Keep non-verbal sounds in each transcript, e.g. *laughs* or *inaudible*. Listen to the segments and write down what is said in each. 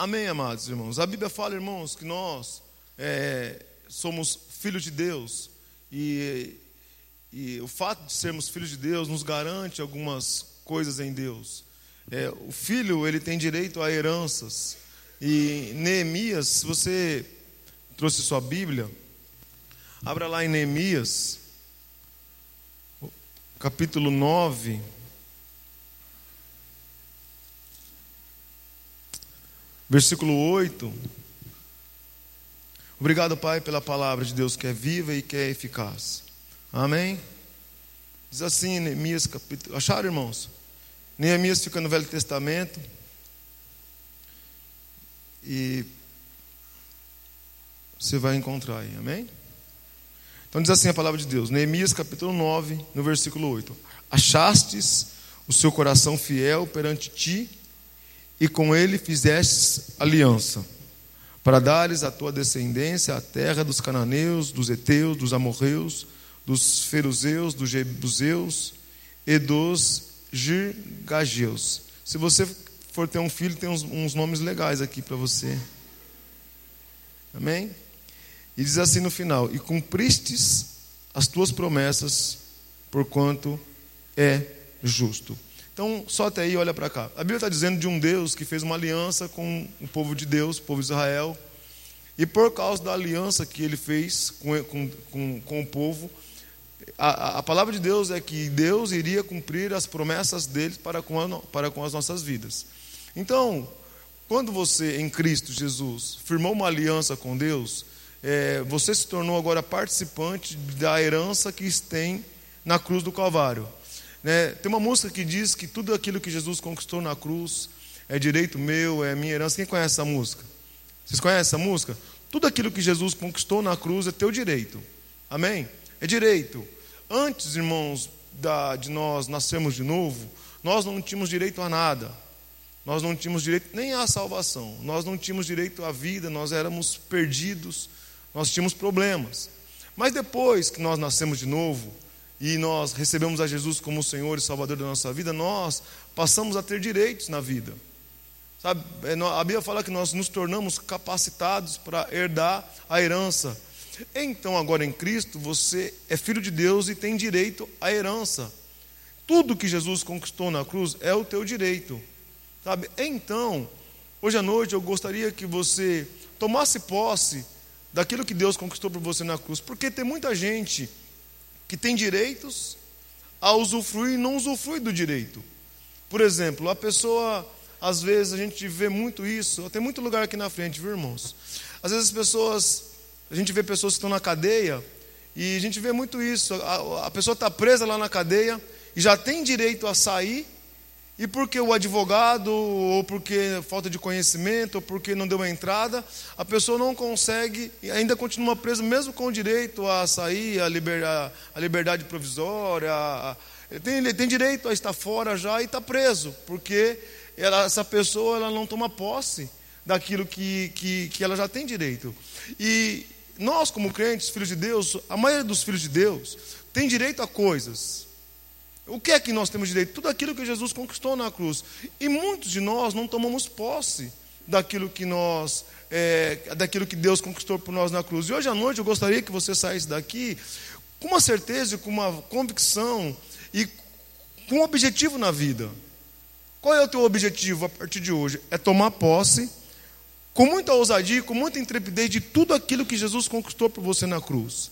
Amém, amados irmãos. A Bíblia fala, irmãos, que nós é, somos filhos de Deus e, e, o fato de sermos filhos de Deus nos garante algumas coisas em Deus. É, o filho ele tem direito a heranças e Neemias, se você trouxe sua Bíblia, abra lá em Neemias, capítulo 9. Versículo 8. Obrigado, Pai, pela palavra de Deus que é viva e que é eficaz. Amém? Diz assim, Neemias capítulo. Acharam, irmãos? Neemias fica no Velho Testamento. E você vai encontrar aí, amém? Então diz assim a palavra de Deus, Neemias capítulo 9, no versículo 8: Achastes o seu coração fiel perante ti, e com ele fizestes aliança, para dares à tua descendência a terra dos cananeus, dos heteus, dos amorreus, dos feruzeus, dos jebuseus e dos girgageus. Se você for ter um filho, tem uns, uns nomes legais aqui para você. Amém? E diz assim no final: E cumpristes as tuas promessas, porquanto é justo. Então, só até aí, olha para cá. A Bíblia está dizendo de um Deus que fez uma aliança com o povo de Deus, o povo de Israel. E por causa da aliança que ele fez com, com, com, com o povo, a, a, palavra de Deus é que Deus iria cumprir as promessas dele para com, a, para com as nossas vidas. Então, quando você, em Cristo Jesus, firmou uma aliança com Deus, é, você se tornou agora participante da herança que tem na cruz do Calvário. Né? Tem uma música que diz que tudo aquilo que Jesus conquistou na cruz é direito meu, é minha herança. Quem conhece essa música? Vocês conhecem essa música? Tudo aquilo que Jesus conquistou na cruz é teu direito. Amém? É direito. Antes, irmãos, da, de nós nascermos de novo, nós não tínhamos direito a nada. Nós não tínhamos direito nem à salvação. Nós não tínhamos direito à vida, nós éramos perdidos nós tínhamos problemas. Mas depois que nós nascemos de novo e nós recebemos a Jesus como Senhor e Salvador da nossa vida, nós passamos a ter direitos na vida. Sabe, é, a Bíblia fala que nós nos tornamos capacitados para herdar a herança. Então, agora em Cristo, você é filho de Deus e tem direito à herança. Tudo que Jesus conquistou na cruz é o teu direito. Sabe? Então, hoje à noite eu gostaria que você tomasse posse daquilo que Deus conquistou por você na cruz. Porque tem muita gente que tem direitos a usufruir e não usufrui do direito. Por exemplo, a pessoa, às vezes a gente vê muito isso, tem muito lugar aqui na frente, viu, irmãos? Às vezes as pessoas, a gente vê pessoas que estão na cadeia e a gente vê muito isso. A, a pessoa está presa lá na cadeia e já tem direito a sair e porque o advogado, ou porque falta de conhecimento, ou porque não deu uma entrada, a pessoa não consegue e ainda continua presa, mesmo com o direito a sair, a, liber, a, a liberdade provisória. A, ele, tem, ele tem direito a estar fora já e está preso, porque ela, essa pessoa ela não toma posse daquilo que, que, que ela já tem direito. E nós, como crentes, filhos de Deus, a maioria dos filhos de Deus, tem direito a coisas o que é que nós temos direito? Tudo aquilo que Jesus conquistou na cruz. E muitos de nós não tomamos posse daquilo que nós, é, daquilo que Deus conquistou por nós na cruz. E hoje à noite eu gostaria que você saísse daqui com uma certeza, com uma convicção e com um objetivo na vida. Qual é o teu objetivo a partir de hoje? É tomar posse com muita ousadia, com muita intrepidez de tudo aquilo que Jesus conquistou por você na cruz.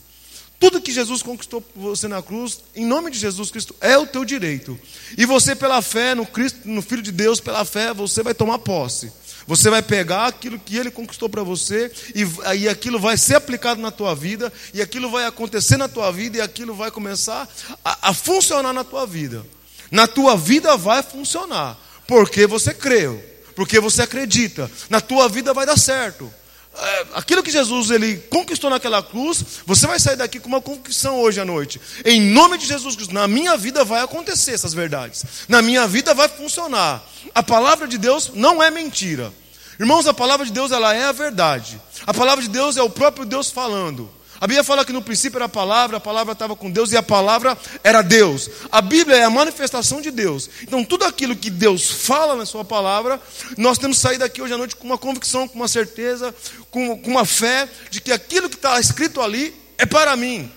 Tudo que Jesus conquistou por você na cruz, em nome de Jesus Cristo, é o teu direito. E você, pela fé no Cristo, no Filho de Deus, pela fé, você vai tomar posse. Você vai pegar aquilo que ele conquistou para você e, e aquilo vai ser aplicado na tua vida, e aquilo vai acontecer na tua vida, e aquilo vai começar a, a funcionar na tua vida. Na tua vida vai funcionar, porque você creu, porque você acredita. Na tua vida vai dar certo. É, aquilo que Jesus ele conquistou naquela cruz, você vai sair daqui com uma conquistão hoje à noite. Em nome de Jesus Cristo, na minha vida vai acontecer essas verdades. Na minha vida vai funcionar. A palavra de Deus não é mentira. Irmãos, a palavra de Deus ela é a verdade. A palavra de Deus é o próprio Deus falando. A Bíblia fala que no princípio era a palavra, a palavra estava com Deus e a palavra era Deus. A Bíblia é a manifestação de Deus. Então, tudo aquilo que Deus fala na Sua palavra, nós temos que sair daqui hoje à noite com uma convicção, com uma certeza, com, com uma fé de que aquilo que está escrito ali é para mim.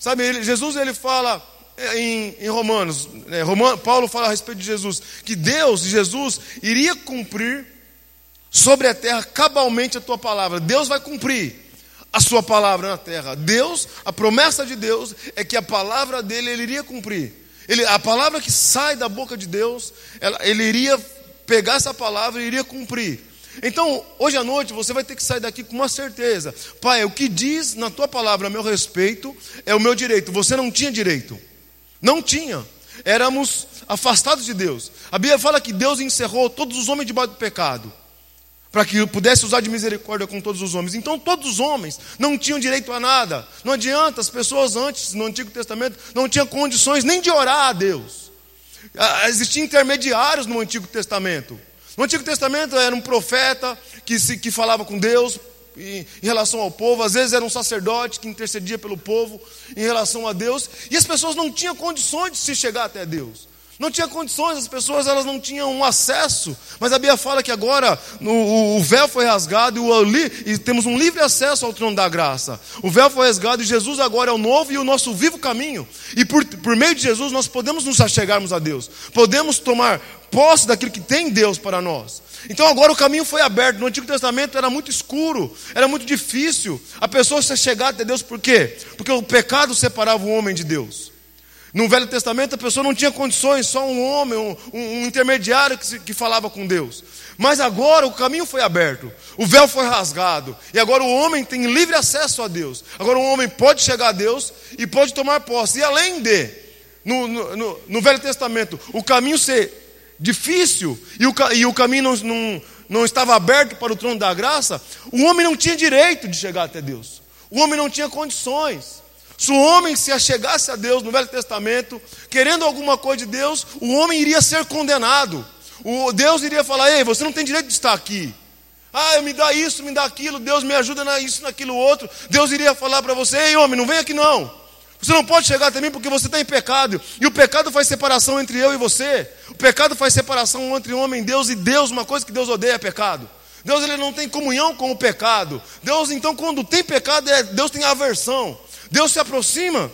Sabe, ele, Jesus ele fala é, em, em Romanos, é, Roman, Paulo fala a respeito de Jesus, que Deus, Jesus, iria cumprir sobre a terra cabalmente a tua palavra. Deus vai cumprir a sua palavra na terra. Deus, a promessa de Deus é que a palavra dele ele iria cumprir. Ele, a palavra que sai da boca de Deus, ela, ele iria pegar essa palavra e iria cumprir. Então, hoje à noite você vai ter que sair daqui com uma certeza. Pai, o que diz na tua palavra a meu respeito é o meu direito. Você não tinha direito. Não tinha. Éramos afastados de Deus. A Bíblia fala que Deus encerrou todos os homens debaixo do pecado para que pudesse usar de misericórdia com todos os homens. Então, todos os homens não tinham direito a nada. Não adianta, as pessoas antes, no Antigo Testamento, não tinham condições nem de orar a Deus. Ah, existiam intermediários no Antigo Testamento. No Antigo Testamento era um profeta que, se, que falava com Deus em, em relação ao povo, às vezes era um sacerdote que intercedia pelo povo em relação a Deus, e as pessoas não tinham condições de se chegar até Deus. Não tinha condições, as pessoas elas não tinham acesso. Mas a Bíblia fala que agora no, o véu foi rasgado e, o, e, temos um livre acesso ao trono da graça. O véu foi rasgado e Jesus agora é o novo e o nosso vivo caminho. E por, por meio de Jesus nós podemos nos achegarmos a Deus. Podemos tomar posse daquilo que tem Deus para nós. Então agora o caminho foi aberto. No Antigo Testamento era muito escuro, era muito difícil a pessoa se chegar até Deus. Por quê? Porque o pecado separava o homem de Deus. No Velho Testamento a pessoa não tinha condições, só um homem, um, um intermediário que, se, que falava com Deus. Mas agora o caminho foi aberto, o véu foi rasgado, e agora o homem tem livre acesso a Deus. Agora o homem pode chegar a Deus e pode tomar posse. E além de, no, no, no Velho Testamento, o caminho ser difícil e o, e o caminho não, não, não estava aberto para o trono da graça, o homem não tinha direito de chegar até Deus. O homem não tinha condições. Se o homem se achegasse a Deus no Velho Testamento, querendo alguma coisa de Deus, o homem iria ser condenado. O Deus iria falar: Ei, você não tem direito de estar aqui. Ah, me dá isso, me dá aquilo, Deus me ajuda na isso, naquilo outro. Deus iria falar para você: Ei, homem, não vem aqui não. Você não pode chegar até mim porque você está em pecado. E o pecado faz separação entre eu e você. O pecado faz separação entre homem e Deus. E Deus, uma coisa que Deus odeia é pecado. Deus ele não tem comunhão com o pecado. Deus, então, quando tem pecado, é, Deus tem aversão. Deus se aproxima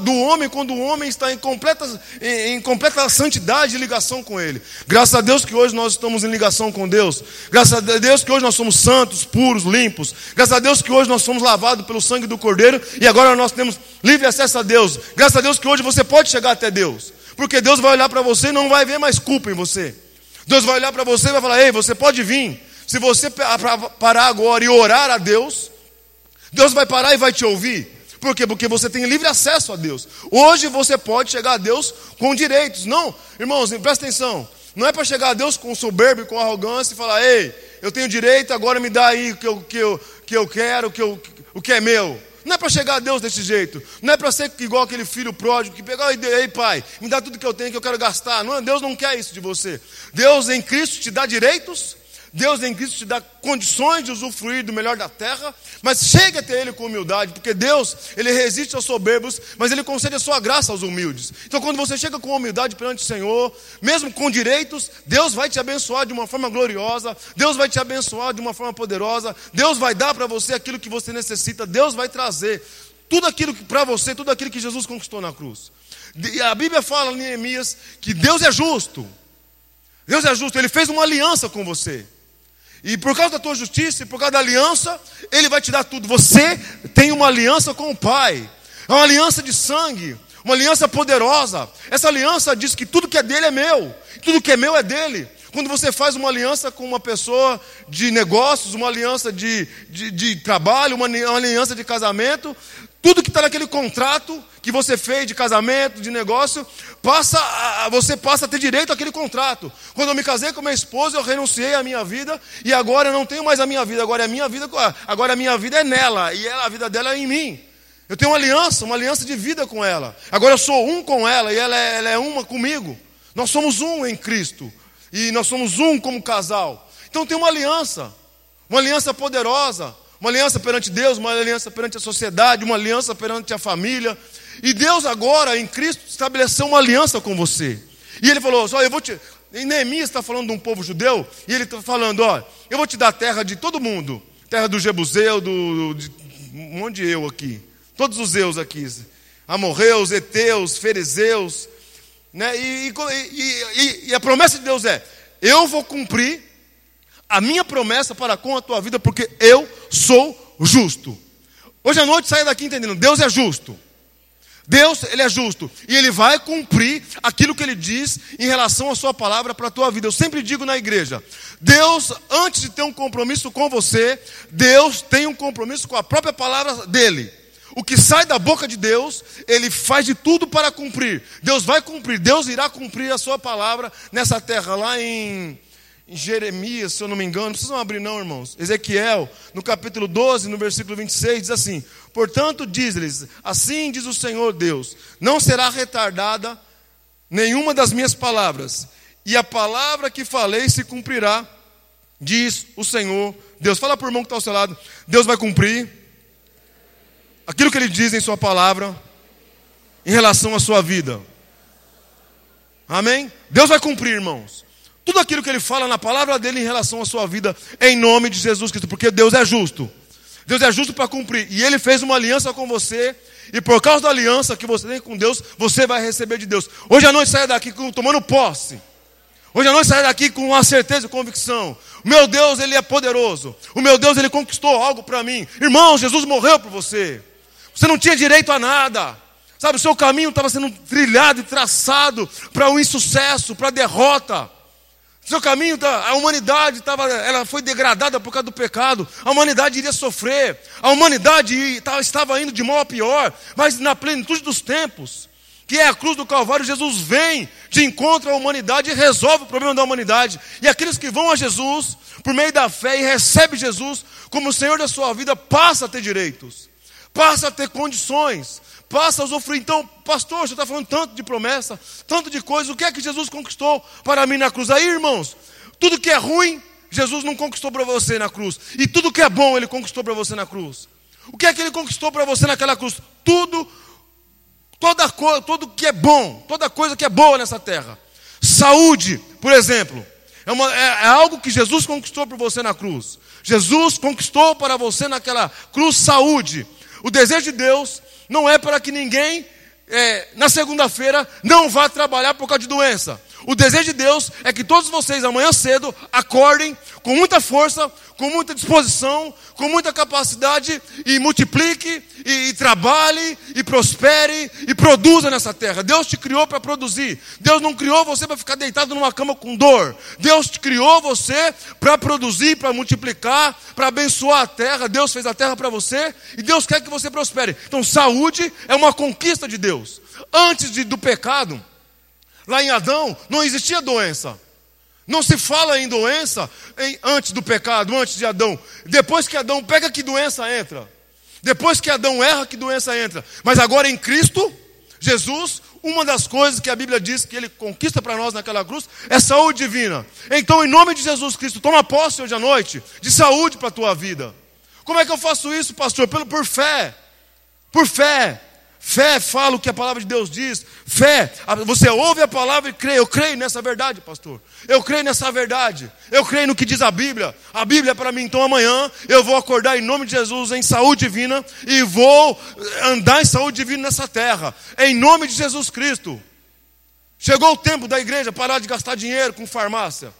do homem quando o homem está em completa, em, completa santidade e ligação com Ele. Graças a Deus que hoje nós estamos em ligação com Deus. Graças a Deus que hoje nós somos santos, puros, limpos. Graças a Deus que hoje nós somos lavados pelo sangue do Cordeiro e agora nós temos livre acesso a Deus. Graças a Deus que hoje você pode chegar até Deus. Porque Deus vai olhar para você e não vai ver mais culpa em você. Deus vai olhar para você e vai falar: Ei, você pode vir. Se você parar agora e orar a Deus, Deus vai parar e vai te ouvir. Por quê? Porque você tem livre acesso a Deus. Hoje você pode chegar a Deus com direitos. Não, irmãos, presta atenção. Não é para chegar a Deus com soberba, com arrogância e falar: Ei, eu tenho direito, agora me dá aí o que eu, que eu, que eu quero, o que, eu, o que é meu. Não é para chegar a Deus desse jeito. Não é para ser igual aquele filho pródigo que pega, ei pai, me dá tudo que eu tenho que eu quero gastar. Não, Deus não quer isso de você. Deus em Cristo te dá direitos Deus em Cristo te dá condições de usufruir do melhor da terra, mas chegue até Ele com humildade, porque Deus, Ele resiste aos soberbos, mas Ele concede a sua graça aos humildes. Então, quando você chega com humildade perante o Senhor, mesmo com direitos, Deus vai te abençoar de uma forma gloriosa, Deus vai te abençoar de uma forma poderosa, Deus vai dar para você aquilo que você necessita, Deus vai trazer tudo aquilo para você, tudo aquilo que Jesus conquistou na cruz. A Bíblia fala em Neemias que Deus é justo. Deus é justo, Ele fez uma aliança com você. E por causa da tua justiça e por causa da aliança, Ele vai te dar tudo. Você tem uma aliança com o Pai. É uma aliança de sangue, uma aliança poderosa. Essa aliança diz que tudo que é dele é meu, tudo que é meu é dele. Quando você faz uma aliança com uma pessoa de negócios, uma aliança de, de, de trabalho, uma, uma aliança de casamento, tudo que está naquele contrato que você fez de casamento, de negócio, passa a, você passa a ter direito àquele contrato. Quando eu me casei com minha esposa, eu renunciei à minha vida e agora eu não tenho mais a minha vida, agora é a minha vida, agora a minha vida é nela e ela, a vida dela é em mim. Eu tenho uma aliança, uma aliança de vida com ela. Agora eu sou um com ela e ela é, ela é uma comigo. Nós somos um em Cristo e nós somos um como casal. Então tem uma aliança, uma aliança poderosa, uma aliança perante Deus, uma aliança perante a sociedade, uma aliança perante a família. E Deus agora, em Cristo, estabeleceu uma aliança com você. E ele falou: Só eu vou te. Em Neemias está falando de um povo judeu, e ele está falando: Ó, eu vou te dar a terra de todo mundo, terra do Jebuseu, do, de, um monte de eu aqui, todos os eus aqui, amorreus, eteus, fariseus, né? E, e, e, e a promessa de Deus é: eu vou cumprir a minha promessa para com a tua vida, porque eu sou justo. Hoje à noite saia daqui entendendo: Deus é justo. Deus, Ele é justo. E Ele vai cumprir aquilo que Ele diz em relação à Sua palavra para a tua vida. Eu sempre digo na igreja: Deus, antes de ter um compromisso com você, Deus tem um compromisso com a própria palavra dEle. O que sai da boca de Deus, Ele faz de tudo para cumprir. Deus vai cumprir, Deus irá cumprir a Sua palavra nessa terra, lá em em Jeremias, se eu não me engano, não precisam abrir não, irmãos. Ezequiel, no capítulo 12, no versículo 26, diz assim: Portanto, diz-lhes: Assim diz o Senhor Deus: Não será retardada nenhuma das minhas palavras, e a palavra que falei se cumprirá, diz o Senhor Deus. Fala por irmão que está ao seu lado: Deus vai cumprir aquilo que ele diz em Sua palavra em relação à sua vida. Amém? Deus vai cumprir, irmãos. Tudo aquilo que ele fala na palavra dele em relação à sua vida, em nome de Jesus Cristo, porque Deus é justo. Deus é justo para cumprir. E ele fez uma aliança com você, e por causa da aliança que você tem com Deus, você vai receber de Deus. Hoje à noite saia daqui tomando posse. Hoje à noite saia daqui com uma certeza e convicção. O meu Deus, ele é poderoso. O meu Deus, ele conquistou algo para mim. Irmão, Jesus morreu por você. Você não tinha direito a nada. Sabe, o seu caminho estava sendo trilhado e traçado para o insucesso, para a derrota. Seu caminho, tá, a humanidade tava, ela foi degradada por causa do pecado. A humanidade iria sofrer. A humanidade estava indo de mal a pior. Mas na plenitude dos tempos, que é a cruz do Calvário, Jesus vem de encontro à humanidade e resolve o problema da humanidade. E aqueles que vão a Jesus, por meio da fé e recebem Jesus como o Senhor da sua vida, passa a ter direitos, passa a ter condições, passa a usufruir. Então, pastor, você está falando tanto de promessa, tanto de coisa, o que é que Jesus conquistou para mim na cruz? Aí, irmãos, tudo que é ruim, Jesus não conquistou para você na cruz. E tudo que é bom, Ele conquistou para você na cruz. O que é que Ele conquistou para você naquela cruz? Tudo, toda coisa, tudo que é bom, toda coisa que é boa nessa terra. Saúde, por exemplo, é, uma, é, é algo que Jesus conquistou para você na cruz. Jesus conquistou para você naquela cruz saúde. O desejo de Deus não é para que ninguém é, na segunda-feira não vá trabalhar por causa de doença. O desejo de Deus é que todos vocês amanhã cedo acordem com muita força, com muita disposição, com muita capacidade e multiplique e, e trabalhe e prospere e produza nessa terra. Deus te criou para produzir. Deus não criou você para ficar deitado numa cama com dor. Deus te criou você para produzir, para multiplicar, para abençoar a terra. Deus fez a terra para você e Deus quer que você prospere. Então, saúde é uma conquista de Deus. Antes de, do pecado, Lá em Adão não existia doença. Não se fala em doença em, antes do pecado, antes de Adão. Depois que Adão pega, que doença entra. Depois que Adão erra, que doença entra. Mas agora em Cristo, Jesus, uma das coisas que a Bíblia diz que ele conquista para nós naquela cruz é saúde divina. Então, em nome de Jesus Cristo, toma posse hoje à noite de saúde para a tua vida. Como é que eu faço isso, pastor? Pelo, por fé. Por fé. Fé fala o que a palavra de Deus diz. Fé, você ouve a palavra e crê. Eu creio nessa verdade, pastor. Eu creio nessa verdade. Eu creio no que diz a Bíblia. A Bíblia é para mim. Então amanhã eu vou acordar em nome de Jesus em saúde divina e vou andar em saúde divina nessa terra. Em nome de Jesus Cristo. Chegou o tempo da igreja parar de gastar dinheiro com farmácia.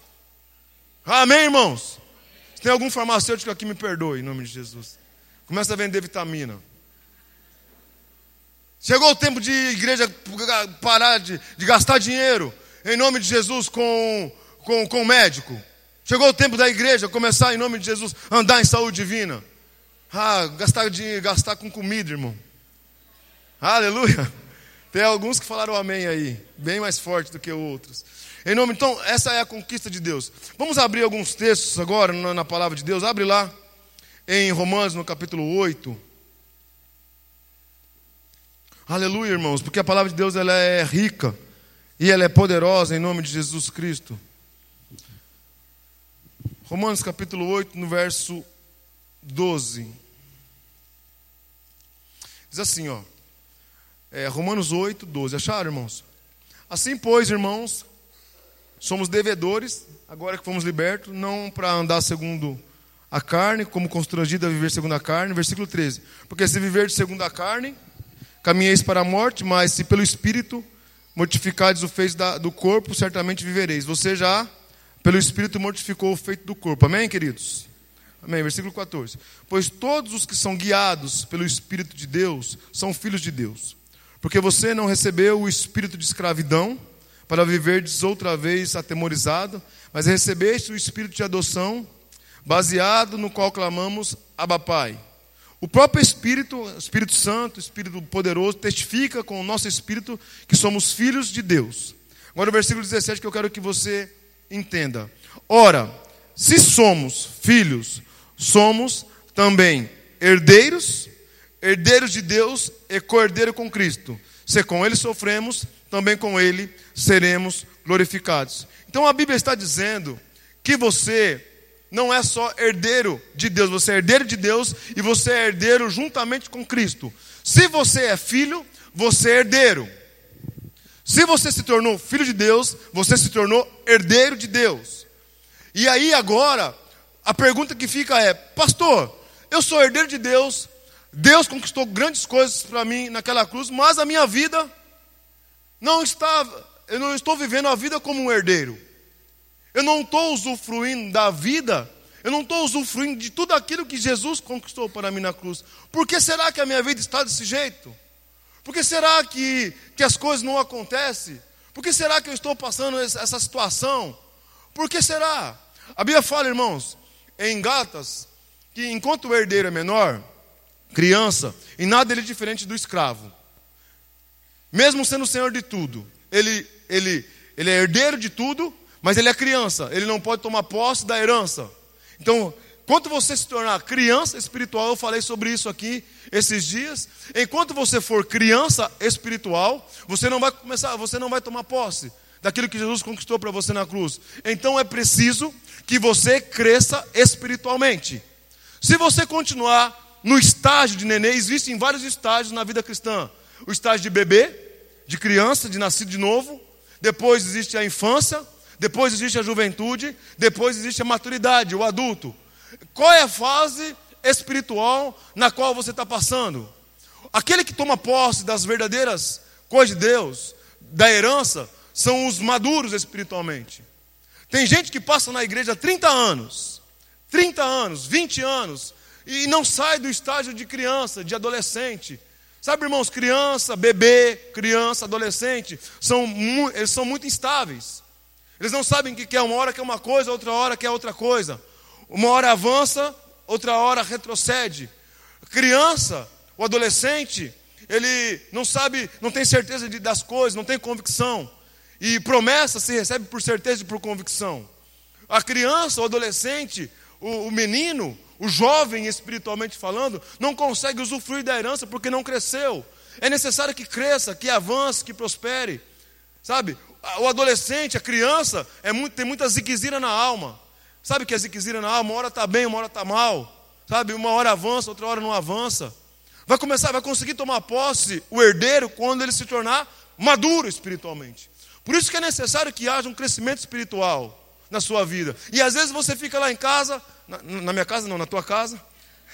Amém, irmãos? Se tem algum farmacêutico aqui, me perdoe em nome de Jesus. Começa a vender vitamina. Chegou o tempo de igreja parar de, de gastar dinheiro em nome de Jesus com, com, com médico. Chegou o tempo da igreja começar em nome de Jesus andar em saúde divina. Ah, gastar, de, gastar com comida, irmão. Aleluia. Tem alguns que falaram amém aí, bem mais forte do que outros. Em nome, então, essa é a conquista de Deus. Vamos abrir alguns textos agora na, na palavra de Deus. Abre lá em Romanos, no capítulo 8. Aleluia, irmãos, porque a palavra de Deus ela é rica e ela é poderosa em nome de Jesus Cristo. Romanos capítulo 8, no verso 12. Diz assim, ó. É, Romanos 8, 12. Acharam, irmãos? Assim, pois, irmãos, somos devedores, agora que fomos libertos, não para andar segundo a carne, como constrangido a viver segundo a carne. Versículo 13. Porque se viver segundo a carne, caminheis para a morte, mas se pelo Espírito mortificardes o feito do corpo, certamente vivereis. Você já, pelo Espírito, mortificou o feito do corpo. Amém, queridos? Amém. Versículo 14. Pois todos os que são guiados pelo Espírito de Deus são filhos de Deus. Porque você não recebeu o espírito de escravidão para viverdes outra vez atemorizado, mas recebeste o espírito de adoção, baseado no qual clamamos Abba Pai. O próprio Espírito, Espírito Santo, Espírito poderoso, testifica com o nosso espírito que somos filhos de Deus. Agora o versículo 17 que eu quero que você entenda. Ora, se somos filhos, somos também herdeiros, herdeiros de Deus e co-herdeiro com Cristo. Se com ele sofremos, também com ele seremos glorificados. Então a Bíblia está dizendo que você não é só herdeiro de Deus, você é herdeiro de Deus e você é herdeiro juntamente com Cristo. Se você é filho, você é herdeiro. Se você se tornou filho de Deus, você se tornou herdeiro de Deus. E aí agora, a pergunta que fica é: Pastor, eu sou herdeiro de Deus, Deus conquistou grandes coisas para mim naquela cruz, mas a minha vida não está, eu não estou vivendo a vida como um herdeiro. Eu não estou usufruindo da vida, eu não estou usufruindo de tudo aquilo que Jesus conquistou para mim na cruz. Por que será que a minha vida está desse jeito? Por que será que, que as coisas não acontecem? Por que será que eu estou passando essa situação? Por que será? A Bíblia fala, irmãos, em Gatas, que enquanto o herdeiro é menor, criança, em nada ele é diferente do escravo. Mesmo sendo senhor de tudo, ele, ele, ele é herdeiro de tudo, mas ele é criança, ele não pode tomar posse da herança. Então, quando você se tornar criança espiritual, eu falei sobre isso aqui esses dias. Enquanto você for criança espiritual, você não vai começar, você não vai tomar posse daquilo que Jesus conquistou para você na cruz. Então é preciso que você cresça espiritualmente. Se você continuar no estágio de nenê, existem vários estágios na vida cristã: o estágio de bebê, de criança, de nascido de novo, depois existe a infância, depois existe a juventude, depois existe a maturidade, o adulto. Qual é a fase espiritual na qual você está passando? Aquele que toma posse das verdadeiras coisas de Deus, da herança, são os maduros espiritualmente. Tem gente que passa na igreja 30 anos, 30 anos, 20 anos, e não sai do estágio de criança, de adolescente. Sabe, irmãos, criança, bebê, criança, adolescente, são, eles são muito instáveis. Eles não sabem que quer uma hora quer uma coisa, outra hora quer outra coisa. Uma hora avança, outra hora retrocede. criança, o adolescente, ele não sabe, não tem certeza de, das coisas, não tem convicção. E promessa se recebe por certeza e por convicção. A criança, o adolescente, o, o menino, o jovem espiritualmente falando, não consegue usufruir da herança porque não cresceu. É necessário que cresça, que avance, que prospere. Sabe? O adolescente, a criança, é muito, tem muita ziquezira na alma. Sabe o que é ziquezira na alma? Uma hora está bem, uma hora está mal. Sabe? Uma hora avança, outra hora não avança. Vai começar, vai conseguir tomar posse o herdeiro quando ele se tornar maduro espiritualmente. Por isso que é necessário que haja um crescimento espiritual na sua vida. E às vezes você fica lá em casa, na, na minha casa não, na tua casa.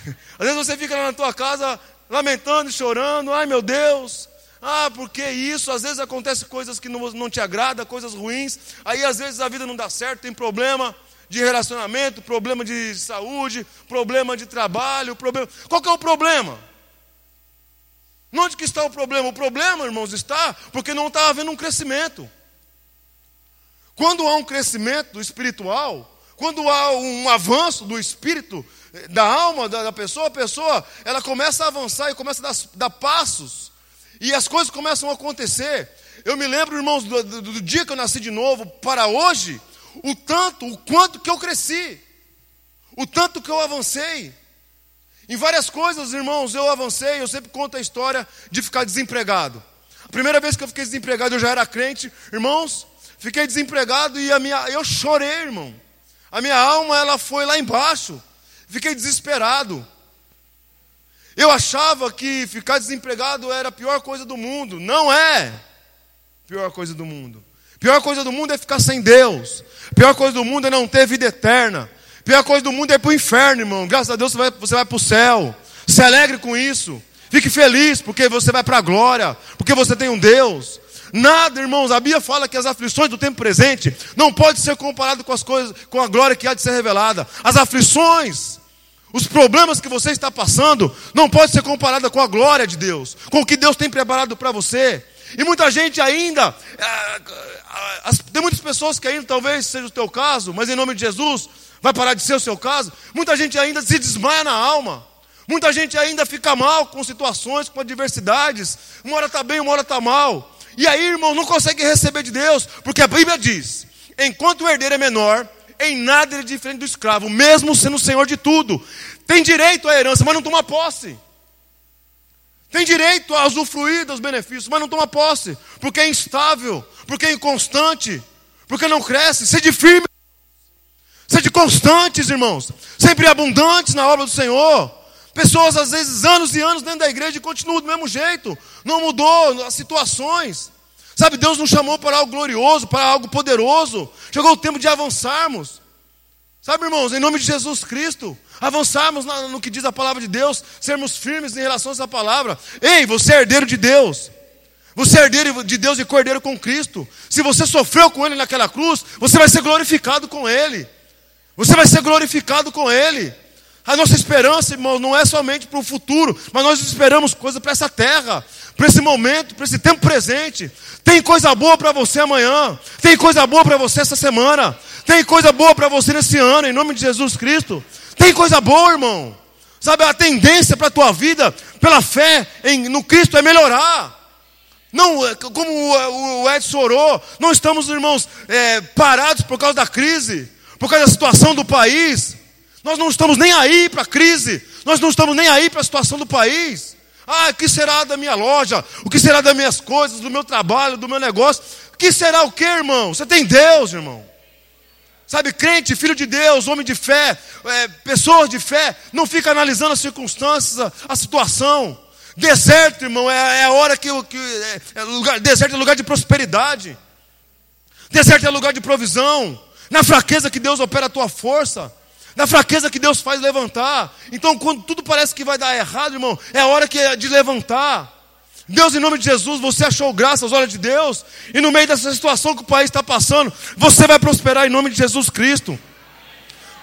*laughs* Às vezes você fica lá na tua casa lamentando e chorando, ai meu Deus, ah, porque isso? Às vezes acontece coisas que não, não te agrada, coisas ruins. Aí às vezes a vida não dá certo, tem problema de relacionamento, problema de saúde, problema de trabalho, problema. Qual que é o problema? Onde que está o problema? O problema, irmãos, está porque não está havendo um crescimento. Quando há um crescimento espiritual, quando há um avanço do espírito, da alma da pessoa, a pessoa ela começa a avançar e começa a dar, dar passos e as coisas começam a acontecer. Eu me lembro, irmãos, do, do, do, dia que eu nasci de novo para hoje, o tanto, o quanto que eu cresci, o tanto que eu avancei. Em várias coisas, irmãos, eu avancei. Eu sempre conto a história de ficar desempregado. A primeira vez que eu fiquei desempregado, eu já era crente, irmãos. Fiquei desempregado e a minha, eu chorei, irmão. A minha alma, ela foi lá embaixo. Fiquei desesperado. Eu achava que ficar desempregado era a pior coisa do mundo. Não é a pior coisa do mundo. A pior coisa do mundo é ficar sem Deus. A pior coisa do mundo é não ter vida eterna. A pior coisa do mundo é ir para o inferno, irmão. Graças a Deus você vai, você vai para o céu. Se alegre com isso. Fique feliz, porque você vai para a glória. Porque você tem um Deus. Nada, irmãos, a Bíblia fala que as aflições do tempo presente não pode ser comparado com as coisas, com a glória que há de ser revelada. As aflições, os problemas que você está passando, não pode ser comparada com a glória de Deus, com o que Deus tem preparado para você. E muita gente ainda, é, tem muitas pessoas que ainda, talvez seja o teu caso, mas em nome de Jesus, vai parar de ser o seu caso. Muita gente ainda se desmaia na alma. Muita gente ainda fica mal com situações, com adversidades. Uma hora está bem, uma hora está mal. E aí, irmão, não consegue receber de Deus, porque a Bíblia diz: enquanto o herdeiro é menor, em nada ele é diferente do escravo, mesmo sendo senhor de tudo. Tem direito à herança, mas não toma posse. Tem direito a usufruir dos benefícios, mas não toma posse, porque é instável, porque é inconstante, porque não cresce. Sede firme, sede constantes, irmãos, sempre abundantes na obra do Senhor. Pessoas, às vezes, anos e anos dentro da igreja e continuam do mesmo jeito. Não mudou as situações. Sabe, Deus nos chamou para algo glorioso, para algo poderoso. Chegou o tempo de avançarmos. Sabe, irmãos, em nome de Jesus Cristo, avançarmos no que diz a palavra de Deus, sermos firmes em relação a essa palavra. Ei, você é herdeiro de Deus. Você é herdeiro de Deus e cordeiro com Cristo. Se você sofreu com Ele naquela cruz, você vai ser glorificado com Ele. Você vai ser glorificado com Ele. A nossa esperança, irmão, não é somente para o futuro, mas nós esperamos coisa para essa terra, para esse momento, para esse tempo presente. Tem coisa boa para você amanhã, tem coisa boa para você essa semana, tem coisa boa para você nesse ano, em nome de Jesus Cristo. Tem coisa boa, irmão. Sabe, a tendência para a tua vida, pela fé em, no Cristo, é melhorar. Não, é, como o Edson orou, não estamos, irmãos, é, parados por causa da crise, por causa da situação do país. Nós não estamos nem aí para a crise, nós não estamos nem aí para a situação do país. Ah, o que será da minha loja? O que será das minhas coisas, do meu trabalho, do meu negócio? O que será o que, irmão? Você tem Deus, irmão. Sabe, crente, filho de Deus, homem de fé, é, pessoas de fé, não fica analisando as circunstâncias, a, a situação. Deserto, irmão, é, é a hora que, que é, é lugar, deserto é lugar de prosperidade. Deserto é lugar de provisão. Na fraqueza que Deus opera a tua força na fraqueza que Deus faz levantar. Então, quando tudo parece que vai dar errado, irmão, é hora que é de levantar. Deus, em nome de Jesus, você achou graça aos olhos de Deus, e no meio dessa situação que o país está passando, você vai prosperar em nome de Jesus Cristo.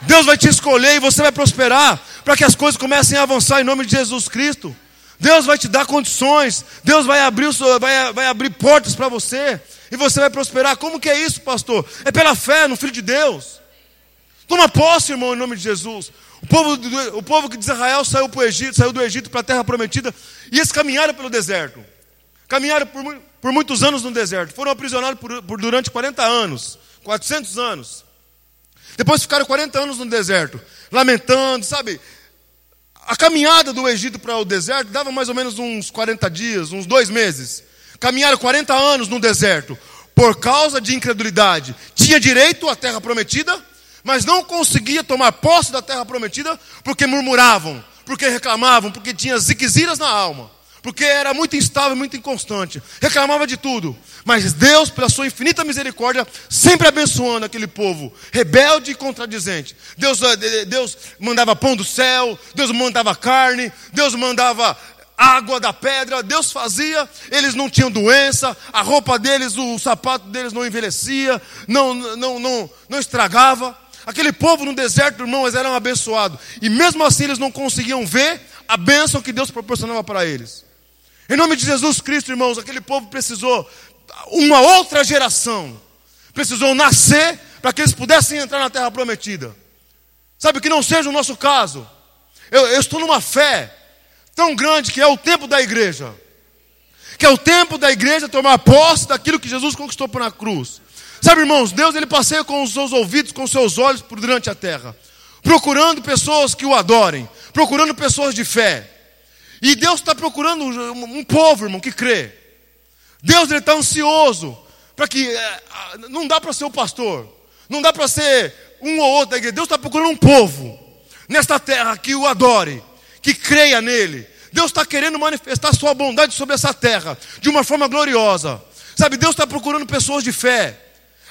Deus vai te escolher e você vai prosperar para que as coisas comecem a avançar em nome de Jesus Cristo. Deus vai te dar condições, Deus vai abrir, vai, vai abrir portas para você, e você vai prosperar. Como que é isso, pastor? É pela fé no Filho de Deus. Toma posse, irmão, em nome de Jesus. O povo, o povo de Israel saiu para o Egito, saiu do Egito para a terra prometida, e eles caminharam pelo deserto. Caminharam por, por muitos anos no deserto. Foram aprisionados por, por, durante 40 anos, 400 anos. Depois ficaram 40 anos no deserto, lamentando, sabe? A caminhada do Egito para o deserto dava mais ou menos uns 40 dias, uns dois meses. Caminharam 40 anos no deserto, por causa de incredulidade. Tinha direito à terra prometida, mas não conseguia tomar posse da terra prometida porque murmuravam, porque reclamavam, porque tinha ziquiziras na alma, porque era muito instável, muito inconstante, reclamava de tudo. Mas Deus, pela sua infinita misericórdia, sempre abençoando aquele povo rebelde e contradizente. Deus, eh, Deus mandava pão do céu, Deus mandava carne, Deus mandava água da pedra, Deus fazia, eles não tinham doença, a roupa deles, o sapato deles não envelhecia, não, não, não, não estragava. Aquele povo no deserto, irmãos, eram abençoados. E mesmo assim eles não conseguiam ver a bênção que Deus proporcionava para eles. Em nome de Jesus Cristo, irmãos, aquele povo precisou, uma outra geração, precisou nascer para que eles pudessem entrar na terra prometida. Sabe que não seja o nosso caso. Eu, eu estou numa fé tão grande que é o tempo da igreja. Que é o tempo da igreja tomar posse daquilo que Jesus conquistou na cruz. Sabe, irmãos, Deus ele passeia com os seus ouvidos, com os seus olhos por durante a terra, procurando pessoas que o adorem, procurando pessoas de fé. E Deus está procurando um povo, irmão, que crê. Deus está ansioso para que é, não dá para ser o pastor, não dá para ser um ou outro da igreja. Deus está procurando um povo. nesta terra que o adore, que creia nele. Deus está querendo manifestar sua bondade sobre essa terra de uma forma gloriosa. Sabe, Deus está procurando pessoas de fé.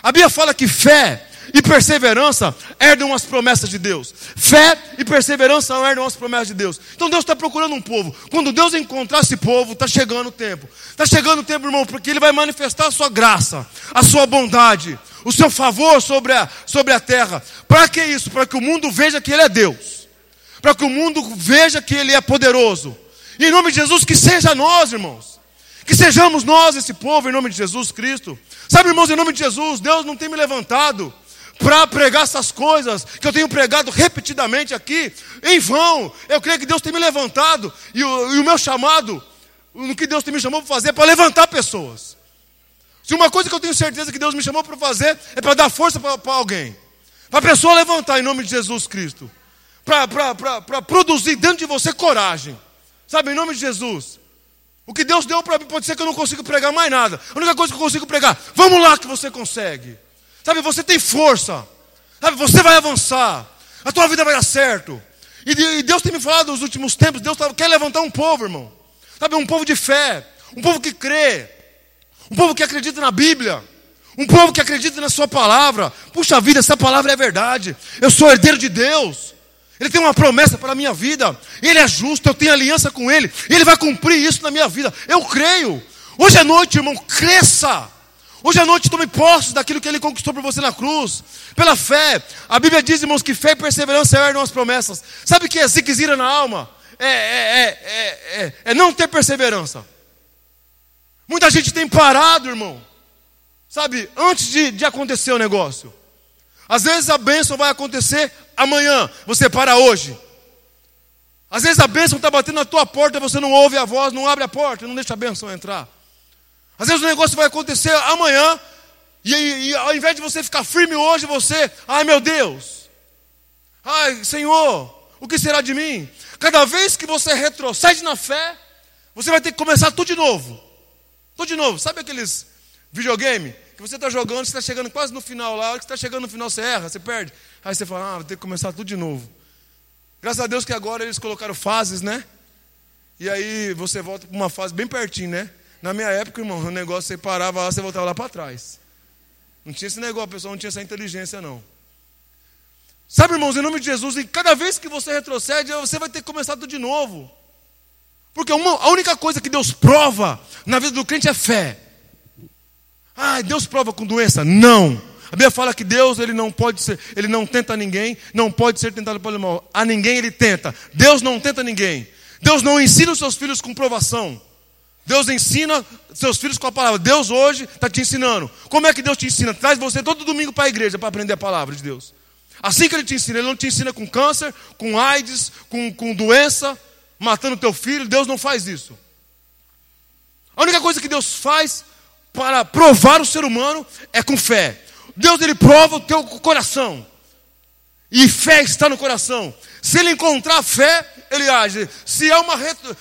A Bíblia fala que fé e perseverança herdam as promessas de Deus. Fé e perseverança herdam as promessas de Deus. Então Deus está procurando um povo. Quando Deus encontrar esse povo, está chegando o tempo. Está chegando o tempo, irmão, porque Ele vai manifestar a sua graça, a sua bondade, o seu favor sobre a, sobre a terra. Para que isso? Para que o mundo veja que Ele é Deus. Para que o mundo veja que Ele é poderoso. E em nome de Jesus, que seja nós, irmãos. Que sejamos nós, esse povo, em nome de Jesus Cristo. Sabe, irmãos, em nome de Jesus, Deus não tem me levantado para pregar essas coisas que eu tenho pregado repetidamente aqui, em vão. Eu creio que Deus tem me levantado, e o, e o meu chamado, no que Deus tem me chamou para fazer, é para levantar pessoas. Se uma coisa que eu tenho certeza que Deus me chamou para fazer é para dar força para alguém, para a pessoa levantar em nome de Jesus Cristo, para produzir dentro de você coragem, sabe, em nome de Jesus. O que Deus deu para mim pode ser que eu não consiga pregar mais nada. A única coisa que eu consigo pregar, vamos lá que você consegue. Sabe, você tem força. Sabe, você vai avançar. A tua vida vai dar certo. E Deus tem me falado nos últimos tempos, Deus quer levantar um povo, irmão. Sabe, um povo de fé, um povo que crê, um povo que acredita na Bíblia, um povo que acredita na sua palavra. Puxa vida, essa palavra é verdade. Eu sou herdeiro de Deus. Ele tem uma promessa para a minha vida. Ele é justo, eu tenho aliança com Ele. Ele vai cumprir isso na minha vida. Eu creio. Hoje à noite, irmão, cresça. Hoje à noite tome posse daquilo que Ele conquistou por você na cruz. Pela fé. A Bíblia diz, irmãos, que fé e perseverança herdam as promessas. Sabe o que é ziquezira na alma? É, é, é, é, não ter perseverança. Muita gente tem parado, irmão. Sabe, antes de, de acontecer o negócio. Às vezes a bênção vai acontecer amanhã, você para hoje. Às vezes a bênção está batendo na tua porta, você não ouve a voz, não abre a porta, não deixa a bênção entrar. Às vezes o negócio vai acontecer amanhã, e, e, ao invés de você ficar firme hoje, você, ai meu Deus, ai Senhor, o que será de mim? Cada vez que você retrocede na fé, você vai ter que começar tudo de novo. Tudo de novo. Sabe aqueles videogame que você está jogando, você está chegando quase no final lá, que está chegando no final você erra, você perde. Aí você fala, ah, vou ter que começar tudo de novo. Graças a Deus que agora eles colocaram fases, né? E aí você volta para uma fase bem pertinho, né? Na minha época, irmão, o negócio você parava lá, você voltava lá para trás. Não tinha esse negócio, pessoal não tinha essa inteligência, não. Sabe, irmãos, em nome de Jesus, e cada vez que você retrocede, você vai ter que começar tudo de novo. Porque uma, a única coisa que Deus prova na vida do crente é fé. Ah, Deus prova com doença? Não. A Bíblia fala que Deus ele não pode ser, ele não tenta ninguém, não pode ser tentado pelo mal. A ninguém ele tenta. Deus não tenta ninguém. Deus não ensina os seus filhos com provação. Deus ensina seus filhos com a palavra. Deus hoje está te ensinando. Como é que Deus te ensina? Traz você todo domingo para a igreja para aprender a palavra de Deus. Assim que Ele te ensina, Ele não te ensina com câncer, com AIDS, com, com doença, matando teu filho. Deus não faz isso. A única coisa que Deus faz para provar o ser humano é com fé. Deus ele prova o teu coração. E fé está no coração. Se ele encontrar fé, ele age. Se é uma,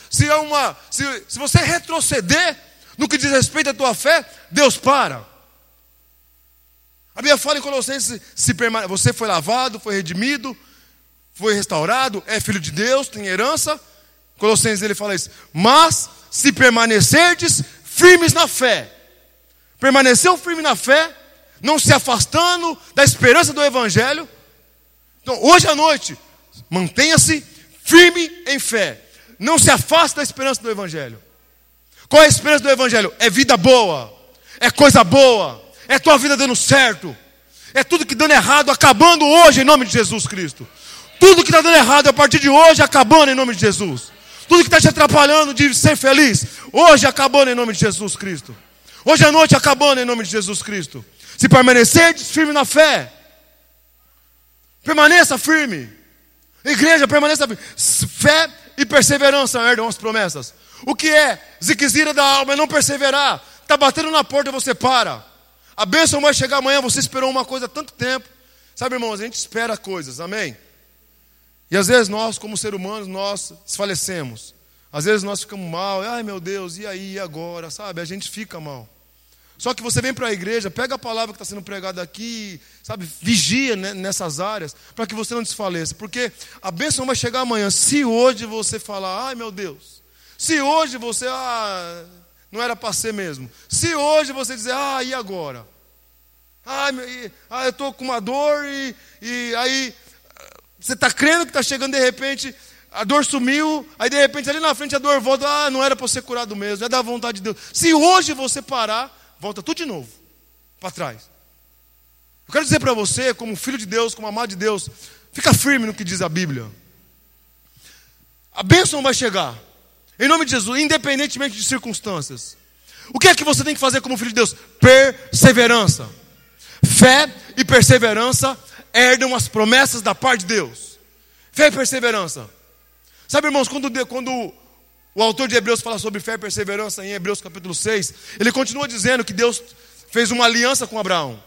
se é uma, se, se você retroceder no que diz respeito à tua fé, Deus para. A Bíblia fala em Colossenses: se permane... você foi lavado, foi redimido, foi restaurado, é filho de Deus, tem herança. Colossenses ele fala isso. Mas se permanecerdes firmes na fé, permaneceu firme na fé, não se afastando da esperança do Evangelho. Então, hoje à noite, mantenha-se firme em fé. Não se afaste da esperança do Evangelho. Qual é a esperança do Evangelho? É vida boa, é coisa boa, é tua vida dando certo, é tudo que dando errado, acabando hoje em nome de Jesus Cristo. Tudo que está dando errado a partir de hoje, acabando em nome de Jesus. Tudo que está te atrapalhando de ser feliz, hoje acabando em nome de Jesus Cristo. Hoje à noite acabando em nome de Jesus Cristo. Se permanecer firme na fé, permaneça firme. Igreja, permaneça fé e perseverança herdam as promessas. O que é ziquezira da alma é não perseverar. Está batendo na porta e você para. A bênção vai chegar amanhã, você esperou uma coisa há tanto tempo. Sabe, irmãos, a gente espera coisas, amém? E às vezes nós, como seres humanos, nós desfalecemos. Às vezes nós ficamos mal, ai meu Deus, e aí, e agora? Sabe, a gente fica mal. Só que você vem para a igreja, pega a palavra que está sendo pregada aqui, sabe, vigia né, nessas áreas, para que você não desfaleça. Porque a bênção vai chegar amanhã. Se hoje você falar, ai meu Deus, se hoje você, ah, não era para ser mesmo. Se hoje você dizer, ah, e agora? Ah, ah eu estou com uma dor e, e aí você está crendo que está chegando de repente, a dor sumiu, aí de repente ali na frente a dor volta, ah, não era para ser curado mesmo, é da vontade de Deus. Se hoje você parar, volta tudo de novo, para trás. Eu quero dizer para você, como filho de Deus, como amado de Deus, fica firme no que diz a Bíblia. A bênção vai chegar. Em nome de Jesus, independentemente de circunstâncias. O que é que você tem que fazer como filho de Deus? Perseverança. Fé e perseverança herdam as promessas da parte de Deus. Fé e perseverança. Sabe, irmãos, quando, quando o autor de Hebreus fala sobre fé e perseverança em Hebreus capítulo 6, ele continua dizendo que Deus fez uma aliança com Abraão.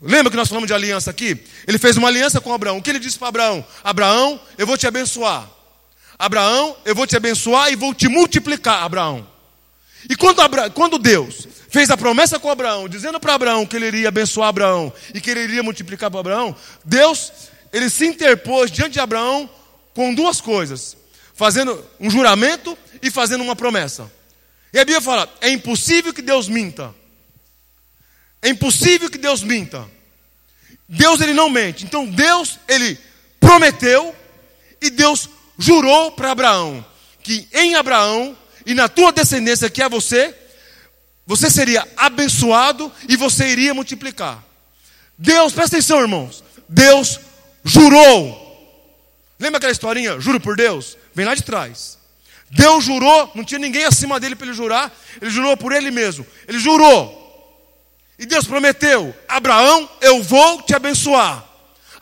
Lembra que nós falamos de aliança aqui? Ele fez uma aliança com Abraão. O que ele disse para Abraão? Abraão, eu vou te abençoar. Abraão, eu vou te abençoar e vou te multiplicar, Abraão. E quando, Abra... quando Deus fez a promessa com Abraão, dizendo para Abraão que ele iria abençoar Abraão e que ele iria multiplicar para Abraão, Deus, ele se interpôs diante de Abraão com duas coisas: fazendo um juramento e fazendo uma promessa. E a Bíblia fala: é impossível que Deus minta. É impossível que Deus minta. Deus ele não mente. Então Deus ele prometeu e Deus jurou para Abraão que em Abraão e na tua descendência, que é você, você seria abençoado e você iria multiplicar. Deus, presta atenção, irmãos. Deus jurou. Lembra aquela historinha? Juro por Deus? Vem lá de trás. Deus jurou, não tinha ninguém acima dele para ele jurar, ele jurou por ele mesmo. Ele jurou. E Deus prometeu: Abraão, eu vou te abençoar.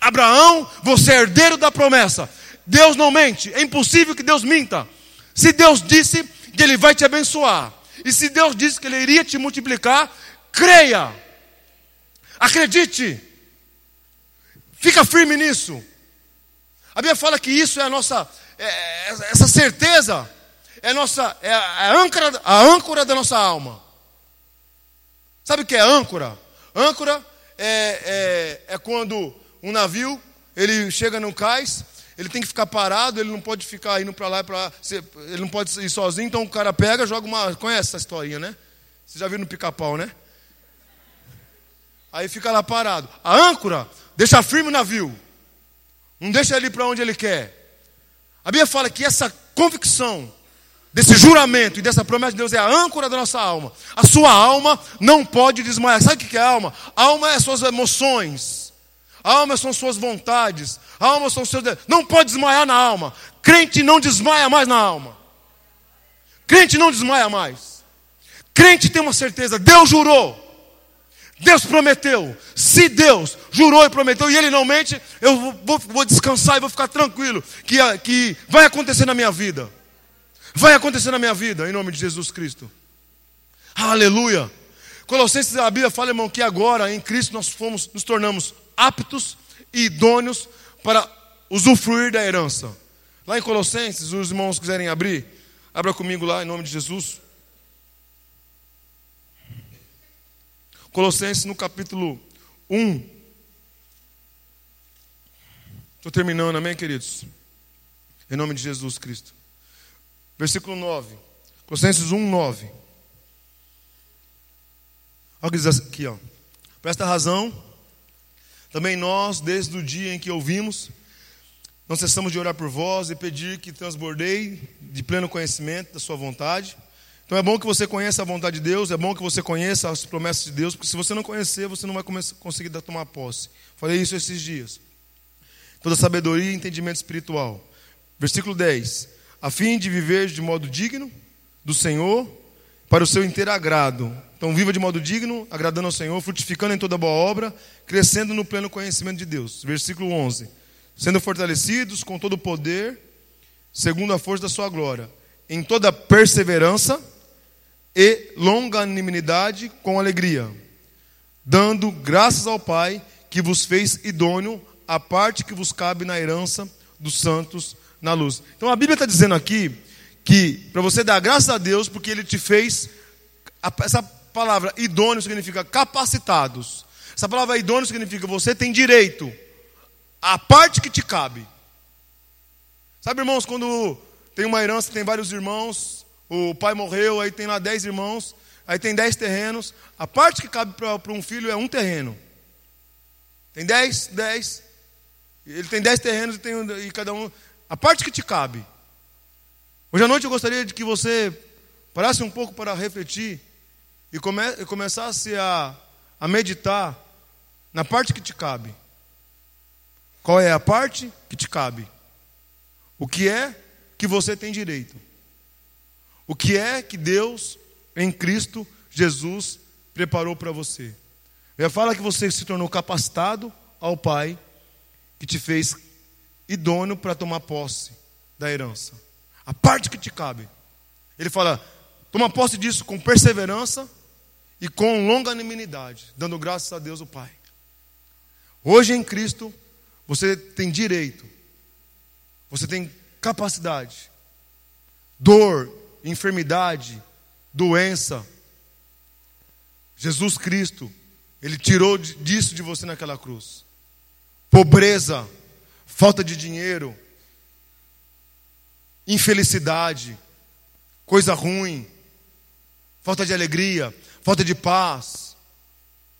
Abraão, você é herdeiro da promessa. Deus não mente, é impossível que Deus minta. Se Deus disse que Ele vai te abençoar, e se Deus disse que Ele iria te multiplicar, creia, acredite, fica firme nisso. A Bíblia fala que isso é a nossa, é, é essa certeza é a nossa, é a, é a, âncora, a âncora da nossa alma. Sabe o que é âncora? Âncora é, é, é quando um navio ele chega no cais ele tem que ficar parado, ele não pode ficar indo para lá e para lá, ele não pode ir sozinho, então o cara pega, joga uma. Conhece essa historinha, né? Você já viu no pica-pau, né? Aí fica lá parado. A âncora deixa firme o navio, não deixa ele para onde ele quer. A Bíblia fala que essa convicção, desse juramento e dessa promessa de Deus é a âncora da nossa alma. A sua alma não pode desmaiar. Sabe o que é alma? Alma é suas emoções. Alma são suas vontades. Alma são seus. Não pode desmaiar na alma. Crente não desmaia mais na alma. Crente não desmaia mais. Crente tem uma certeza. Deus jurou. Deus prometeu. Se Deus jurou e prometeu e Ele não mente, eu vou, vou descansar e vou ficar tranquilo que, que vai acontecer na minha vida. Vai acontecer na minha vida, em nome de Jesus Cristo. Aleluia. Colossenses, a Bíblia fala, irmão, que agora em Cristo nós fomos, nos tornamos aptos e idôneos para usufruir da herança. Lá em Colossenses, os irmãos quiserem abrir, abra comigo lá em nome de Jesus. Colossenses no capítulo 1. Estou terminando, amém, queridos? Em nome de Jesus Cristo. Versículo 9. Colossenses 1, 9. Olha o que diz aqui, ó. Por esta razão também nós, desde o dia em que ouvimos, não cessamos de orar por vós e pedir que transbordei de pleno conhecimento da sua vontade. Então é bom que você conheça a vontade de Deus, é bom que você conheça as promessas de Deus, porque se você não conhecer, você não vai conseguir tomar posse. Falei isso esses dias. Toda sabedoria e entendimento espiritual. Versículo 10. A fim de viver de modo digno do Senhor, para o seu inteiro agrado, então, viva de modo digno, agradando ao Senhor, frutificando em toda boa obra, crescendo no pleno conhecimento de Deus. Versículo 11. Sendo fortalecidos com todo o poder, segundo a força da sua glória, em toda perseverança e longanimidade com alegria, dando graças ao Pai que vos fez idôneo a parte que vos cabe na herança dos santos na luz. Então a Bíblia está dizendo aqui que para você dar graças a Deus, porque Ele te fez essa palavra idôneo significa capacitados. Essa palavra idôneo significa você tem direito à parte que te cabe. Sabe, irmãos, quando tem uma herança, tem vários irmãos, o pai morreu, aí tem lá dez irmãos, aí tem dez terrenos. A parte que cabe para um filho é um terreno. Tem dez, dez. Ele tem dez terrenos e, tem, e cada um. A parte que te cabe. Hoje à noite eu gostaria de que você parasse um pouco para refletir e, come, e começasse a, a meditar na parte que te cabe. Qual é a parte que te cabe? O que é que você tem direito? O que é que Deus, em Cristo Jesus, preparou para você? Ele fala que você se tornou capacitado ao Pai, que te fez idôneo para tomar posse da herança. A parte que te cabe. Ele fala: toma posse disso com perseverança e com longanimidade, dando graças a Deus o Pai. Hoje em Cristo, você tem direito, você tem capacidade, dor, enfermidade, doença. Jesus Cristo, Ele tirou disso de você naquela cruz. Pobreza, falta de dinheiro, infelicidade, coisa ruim, falta de alegria, falta de paz,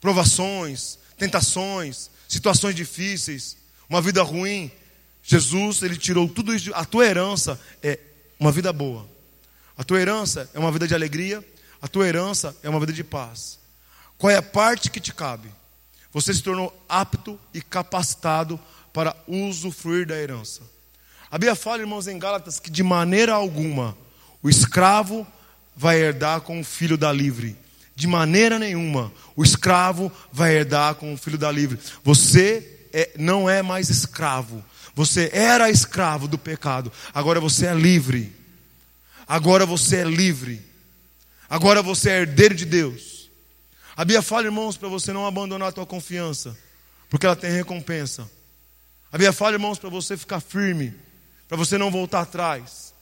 provações, tentações, situações difíceis, uma vida ruim. Jesus, ele tirou tudo isso. A tua herança é uma vida boa. A tua herança é uma vida de alegria. A tua herança é uma vida de paz. Qual é a parte que te cabe? Você se tornou apto e capacitado para usufruir da herança. A Bíblia fala, irmãos, em Gálatas, que de maneira alguma o escravo vai herdar com o filho da livre. De maneira nenhuma o escravo vai herdar com o filho da livre. Você é, não é mais escravo. Você era escravo do pecado. Agora você é livre. Agora você é livre. Agora você é herdeiro de Deus. A Bíblia fala, irmãos, para você não abandonar a tua confiança, porque ela tem recompensa. A Bíblia fala, irmãos, para você ficar firme, para você não voltar atrás.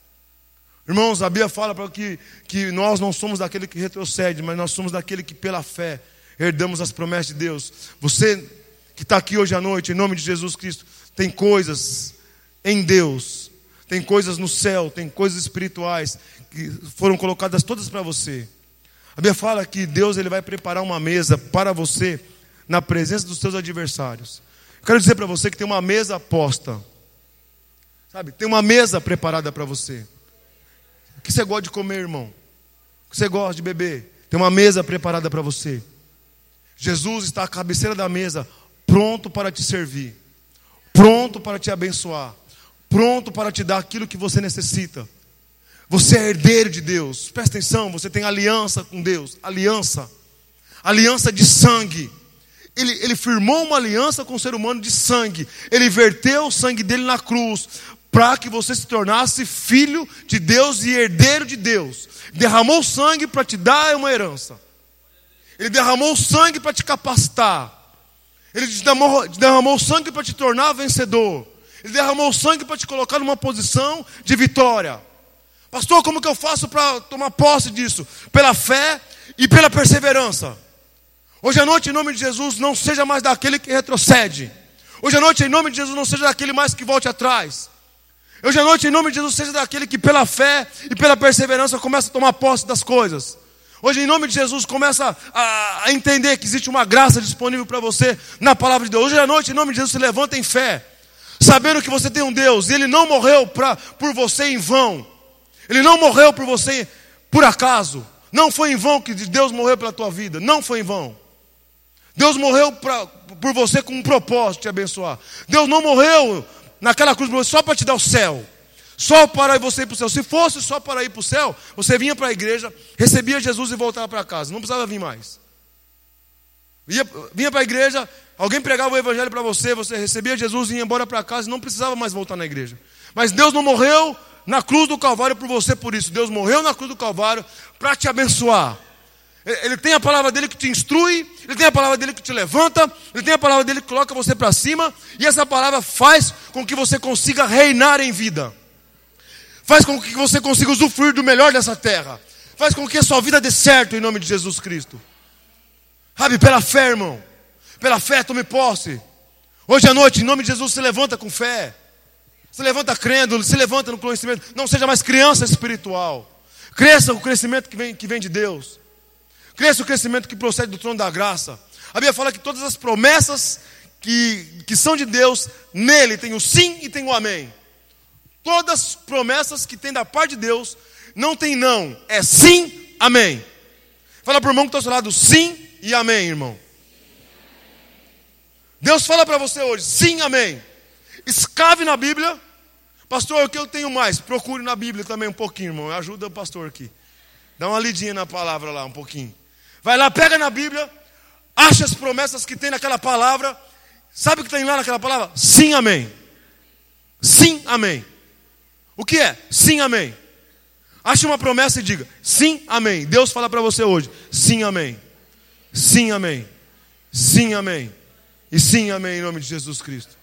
Irmãos, a Bíblia fala para que, que nós não somos daquele que retrocede, mas nós somos daquele que pela fé herdamos as promessas de Deus. Você que está aqui hoje à noite, em nome de Jesus Cristo, tem coisas em Deus, tem coisas no céu, tem coisas espirituais que foram colocadas todas para você. A Bíblia fala que Deus ele vai preparar uma mesa para você na presença dos seus adversários. Eu quero dizer para você que tem uma mesa posta. Sabe, tem uma mesa preparada para você. O que você gosta de comer, irmão? O que você gosta de beber? Tem uma mesa preparada para você. Jesus está à cabeceira da mesa, pronto para te servir, pronto para te abençoar, pronto para te dar aquilo que você necessita. Você é herdeiro de Deus, presta atenção, você tem aliança com Deus, aliança, aliança de sangue. Ele, ele firmou uma aliança com o ser humano de sangue, ele verteu o sangue dele na cruz, para que você se tornasse filho de Deus e herdeiro de Deus. Derramou sangue para te dar uma herança. Ele derramou sangue para te capacitar. Ele derramou, derramou sangue para te tornar vencedor. Ele derramou sangue para te colocar numa posição de vitória. Pastor, como que eu faço para tomar posse disso? Pela fé e pela perseverança. Hoje à noite, em nome de Jesus, não seja mais daquele que retrocede. Hoje à noite, em nome de Jesus, não seja daquele mais que volte atrás. Hoje à noite, em nome de Jesus, seja daquele que pela fé e pela perseverança começa a tomar posse das coisas. Hoje, em nome de Jesus, começa a, a entender que existe uma graça disponível para você na palavra de Deus. Hoje à noite, em nome de Jesus, se levanta em fé, sabendo que você tem um Deus e Ele não morreu pra, por você em vão. Ele não morreu por você por acaso. Não foi em vão que Deus morreu pela tua vida. Não foi em vão. Deus morreu pra, por você com um propósito de te abençoar. Deus não morreu naquela cruz só para te dar o céu só para você ir para o céu. Se fosse só para ir para o céu, você vinha para a igreja, recebia Jesus e voltava para casa. Não precisava vir mais. Vinha para a igreja, alguém pregava o evangelho para você, você recebia Jesus e ia embora para casa e não precisava mais voltar na igreja. Mas Deus não morreu na cruz do Calvário por você por isso. Deus morreu na cruz do Calvário para te abençoar. Ele tem a palavra dele que te instrui, ele tem a palavra dele que te levanta, ele tem a palavra dele que coloca você para cima, e essa palavra faz com que você consiga reinar em vida faz com que você consiga usufruir do melhor dessa terra, Faz com que a sua vida dê certo em nome de Jesus Cristo. Sabe, pela fé, irmão. Pela fé, tome posse. Hoje à noite, em nome de Jesus, se levanta com fé. Se levanta crendo, se levanta no conhecimento. Não seja mais criança espiritual. Cresça o crescimento que vem, que vem de Deus. Cresça o crescimento que procede do trono da graça. A Bíblia fala que todas as promessas que, que são de Deus, nele tem o sim e tem o amém. Todas as promessas que tem da parte de Deus, não tem não, é sim, amém. Fala para o irmão que está ao seu lado, sim e amém, irmão. Deus fala para você hoje, sim, amém. Escave na Bíblia. Pastor, o que eu tenho mais? Procure na Bíblia também um pouquinho, irmão. Ajuda o pastor aqui. Dá uma lidinha na palavra lá, um pouquinho. Vai lá, pega na Bíblia, acha as promessas que tem naquela palavra. Sabe o que tem lá naquela palavra? Sim, amém. Sim, amém. O que é? Sim, amém. Ache uma promessa e diga: Sim, amém. Deus fala para você hoje: Sim, amém. Sim, amém. Sim, amém. E sim, amém, em nome de Jesus Cristo.